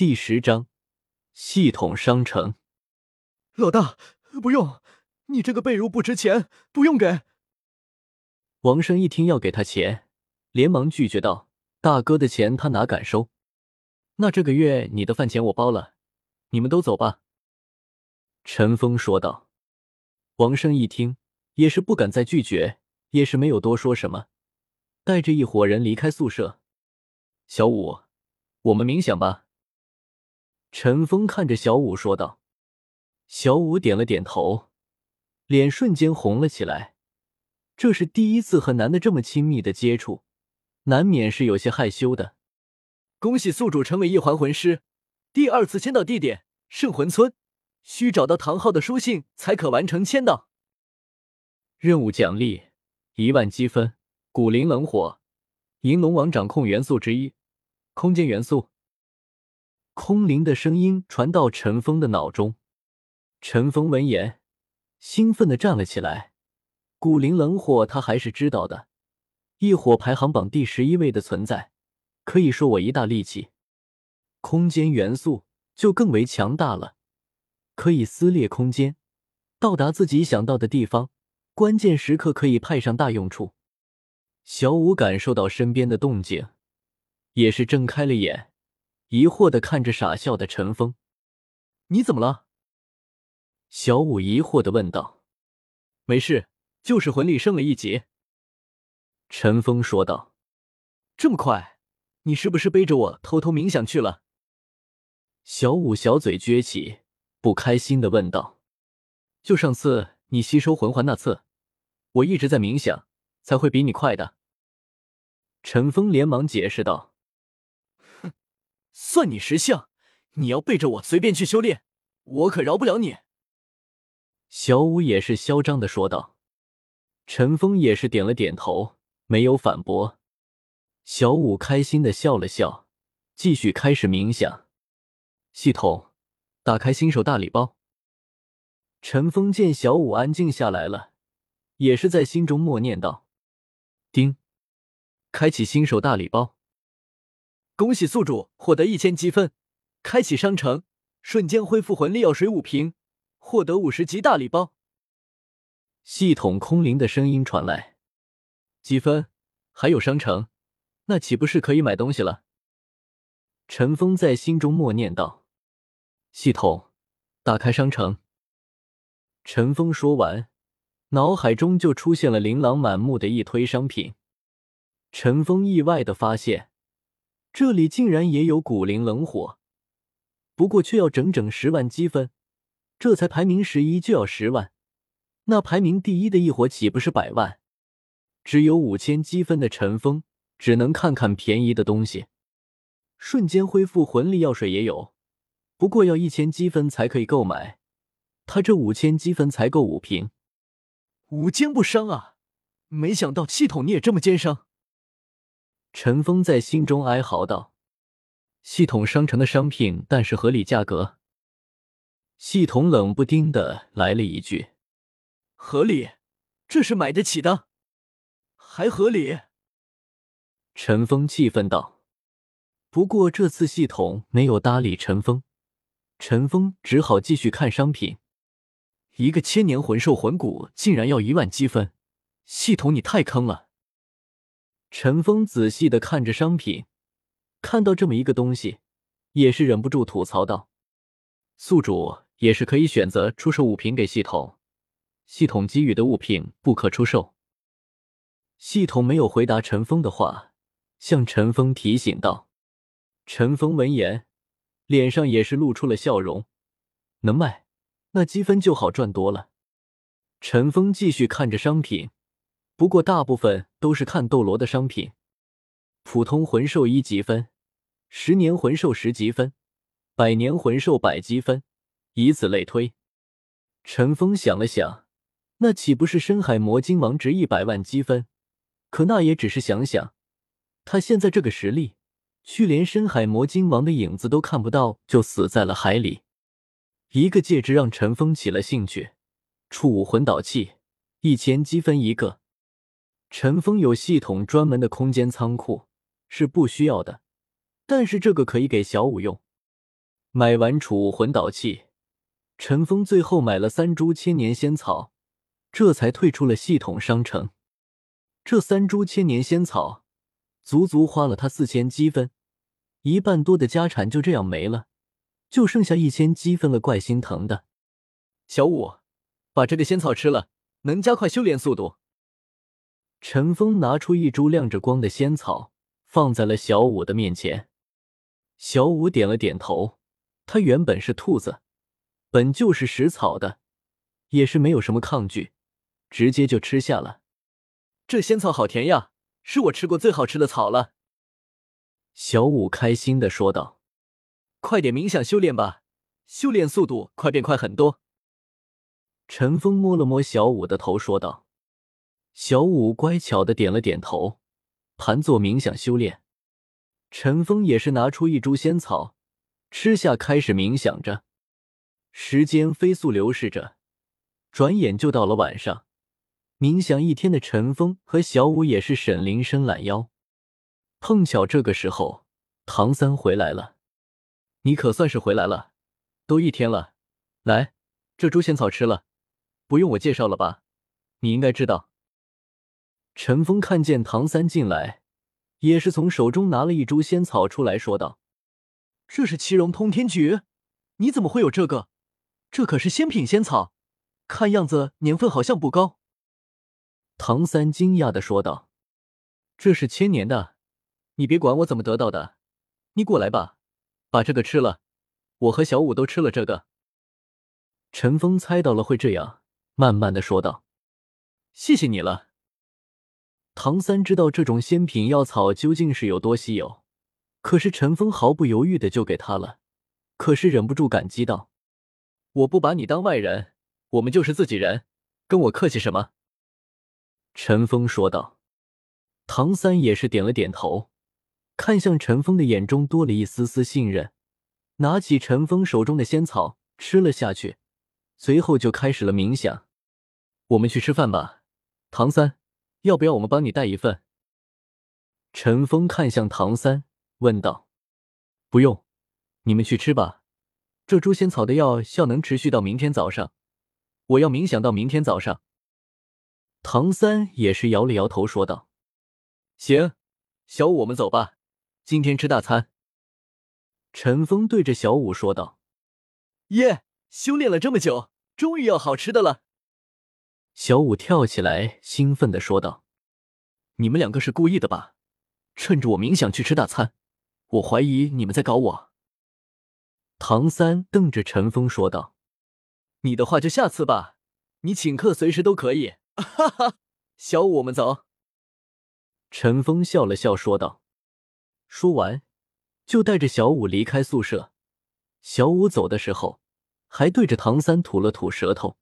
第十章系统商城。老大，不用，你这个被褥不值钱，不用给。王生一听要给他钱，连忙拒绝道：“大哥的钱他哪敢收？那这个月你的饭钱我包了，你们都走吧。”陈峰说道。王生一听也是不敢再拒绝，也是没有多说什么，带着一伙人离开宿舍。小五，我们冥想吧。陈峰看着小五说道。小五点了点头，脸瞬间红了起来。这是第一次和男的这么亲密的接触，难免是有些害羞的。恭喜宿主成为一环魂师，第二次签到地点圣魂村，需找到唐昊的书信才可完成签到。任务奖励一万积分，古灵冷火，银龙王掌控元素之一，空间元素。空灵的声音传到陈峰的脑中。陈峰闻言，兴奋的站了起来。古灵冷火，他还是知道的，异火排行榜第十一位的存在，可以说我一大利器。空间元素就更为强大了，可以撕裂空间，到达自己想到的地方，关键时刻可以派上大用处。小五感受到身边的动静，也是睁开了眼，疑惑的看着傻笑的陈峰：“你怎么了？”小五疑惑的问道：“没事，就是魂力升了一级。”陈峰说道。“这么快？你是不是背着我偷偷冥想去了？”小五小嘴撅起，不开心的问道：“就上次你吸收魂环那次，我一直在冥想，才会比你快的。”陈峰连忙解释道：“，算你识相！你要背着我随便去修炼，我可饶不了你。”小五也是嚣张的说道，陈峰也是点了点头，没有反驳。小五开心的笑了笑，继续开始冥想。系统，打开新手大礼包。陈峰见小五安静下来了，也是在心中默念道：“叮，开启新手大礼包。恭喜宿主获得一千积分，开启商城，瞬间恢复魂力药水五瓶。”获得五十级大礼包。系统空灵的声音传来：“积分还有商城，那岂不是可以买东西了？”陈峰在心中默念道：“系统，打开商城。”陈峰说完，脑海中就出现了琳琅满目的一推商品。陈峰意外的发现，这里竟然也有古灵冷火，不过却要整整十万积分。这才排名十一就要十万，那排名第一的一伙岂不是百万？只有五千积分的陈峰只能看看便宜的东西。瞬间恢复魂力药水也有，不过要一千积分才可以购买。他这五千积分才够五瓶，无奸不商啊！没想到系统你也这么奸商。陈峰在心中哀嚎道：“系统商城的商品，但是合理价格。”系统冷不丁的来了一句：“合理，这是买得起的，还合理。”陈峰气愤道。不过这次系统没有搭理陈峰，陈峰只好继续看商品。一个千年魂兽魂骨竟然要一万积分，系统你太坑了！陈峰仔细的看着商品，看到这么一个东西，也是忍不住吐槽道：“宿主。”也是可以选择出售物品给系统，系统给予的物品不可出售。系统没有回答陈峰的话，向陈峰提醒道。陈峰闻言，脸上也是露出了笑容。能卖，那积分就好赚多了。陈峰继续看着商品，不过大部分都是看斗罗的商品，普通魂兽一积分，十年魂兽十积分，百年魂兽百积分。以此类推，陈峰想了想，那岂不是深海魔晶王值一百万积分？可那也只是想想，他现在这个实力，去连深海魔晶王的影子都看不到，就死在了海里。一个戒指让陈峰起了兴趣，触武魂导器，一千积分一个。陈峰有系统专门的空间仓库，是不需要的，但是这个可以给小五用。买完储物魂导器，陈峰最后买了三株千年仙草，这才退出了系统商城。这三株千年仙草，足足花了他四千积分，一半多的家产就这样没了，就剩下一千积分了，怪心疼的。小五，把这个仙草吃了，能加快修炼速度。陈峰拿出一株亮着光的仙草，放在了小五的面前。小五点了点头。他原本是兔子，本就是食草的，也是没有什么抗拒，直接就吃下了。这仙草好甜呀，是我吃过最好吃的草了。小五开心的说道：“快点冥想修炼吧，修炼速度快变快很多。”陈峰摸了摸小五的头，说道：“小五乖巧的点了点头，盘坐冥想修炼。”陈峰也是拿出一株仙草。吃下，开始冥想着。时间飞速流逝着，转眼就到了晚上。冥想一天的陈峰和小五也是沈灵伸懒腰。碰巧这个时候，唐三回来了。你可算是回来了，都一天了。来，这株仙草吃了，不用我介绍了吧？你应该知道。陈峰看见唐三进来，也是从手中拿了一株仙草出来说道。这是七荣通天菊，你怎么会有这个？这可是仙品仙草，看样子年份好像不高。唐三惊讶的说道：“这是千年的，你别管我怎么得到的，你过来吧，把这个吃了。我和小五都吃了这个。”陈峰猜到了会这样，慢慢的说道：“谢谢你了。”唐三知道这种仙品药草究竟是有多稀有。可是陈峰毫不犹豫的就给他了，可是忍不住感激道：“我不把你当外人，我们就是自己人，跟我客气什么？”陈峰说道。唐三也是点了点头，看向陈峰的眼中多了一丝丝信任，拿起陈峰手中的仙草吃了下去，随后就开始了冥想。我们去吃饭吧，唐三，要不要我们帮你带一份？陈峰看向唐三。问道：“不用，你们去吃吧。这诛仙草的药效能持续到明天早上，我要冥想到明天早上。”唐三也是摇了摇头，说道：“行，小五，我们走吧，今天吃大餐。”陈峰对着小五说道：“耶，修炼了这么久，终于要好吃的了。”小五跳起来，兴奋的说道：“你们两个是故意的吧？趁着我冥想去吃大餐？”我怀疑你们在搞我。”唐三瞪着陈峰说道。“你的话就下次吧，你请客随时都可以。”哈哈，小五，我们走。”陈峰笑了笑说道。说完，就带着小五离开宿舍。小五走的时候，还对着唐三吐了吐舌头。